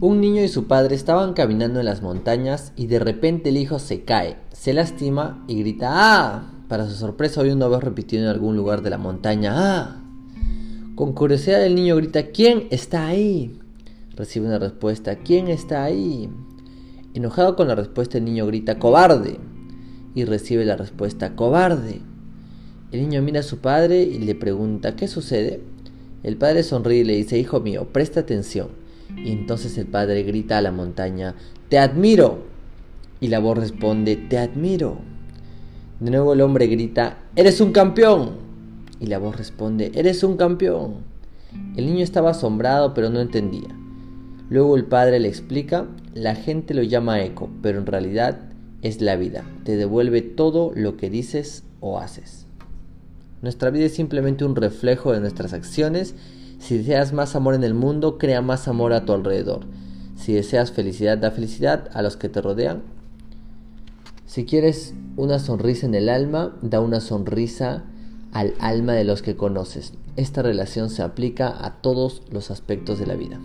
Un niño y su padre estaban caminando en las montañas y de repente el hijo se cae, se lastima y grita ¡Ah! Para su sorpresa oye una voz repitiendo en algún lugar de la montaña ¡Ah! Con curiosidad el niño grita ¿Quién está ahí? Recibe una respuesta ¿Quién está ahí? Enojado con la respuesta el niño grita ¡Cobarde! Y recibe la respuesta ¡Cobarde! El niño mira a su padre y le pregunta ¿Qué sucede? El padre sonríe y le dice Hijo mío, presta atención. Y entonces el padre grita a la montaña Te admiro. Y la voz responde Te admiro. De nuevo el hombre grita, Eres un campeón. Y la voz responde, Eres un campeón. El niño estaba asombrado pero no entendía. Luego el padre le explica, la gente lo llama eco, pero en realidad es la vida. Te devuelve todo lo que dices o haces. Nuestra vida es simplemente un reflejo de nuestras acciones. Si deseas más amor en el mundo, crea más amor a tu alrededor. Si deseas felicidad, da felicidad a los que te rodean si quieres una sonrisa en el alma, da una sonrisa al alma de los que conoces. Esta relación se aplica a todos los aspectos de la vida.